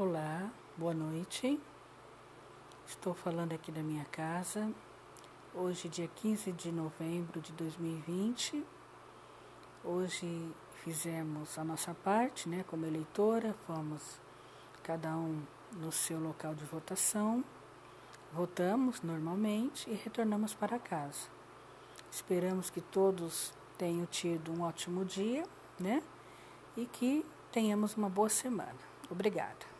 Olá, boa noite. Estou falando aqui da minha casa. Hoje, dia 15 de novembro de 2020. Hoje fizemos a nossa parte, né, como eleitora, fomos cada um no seu local de votação, votamos normalmente e retornamos para casa. Esperamos que todos tenham tido um ótimo dia, né? E que tenhamos uma boa semana. Obrigada.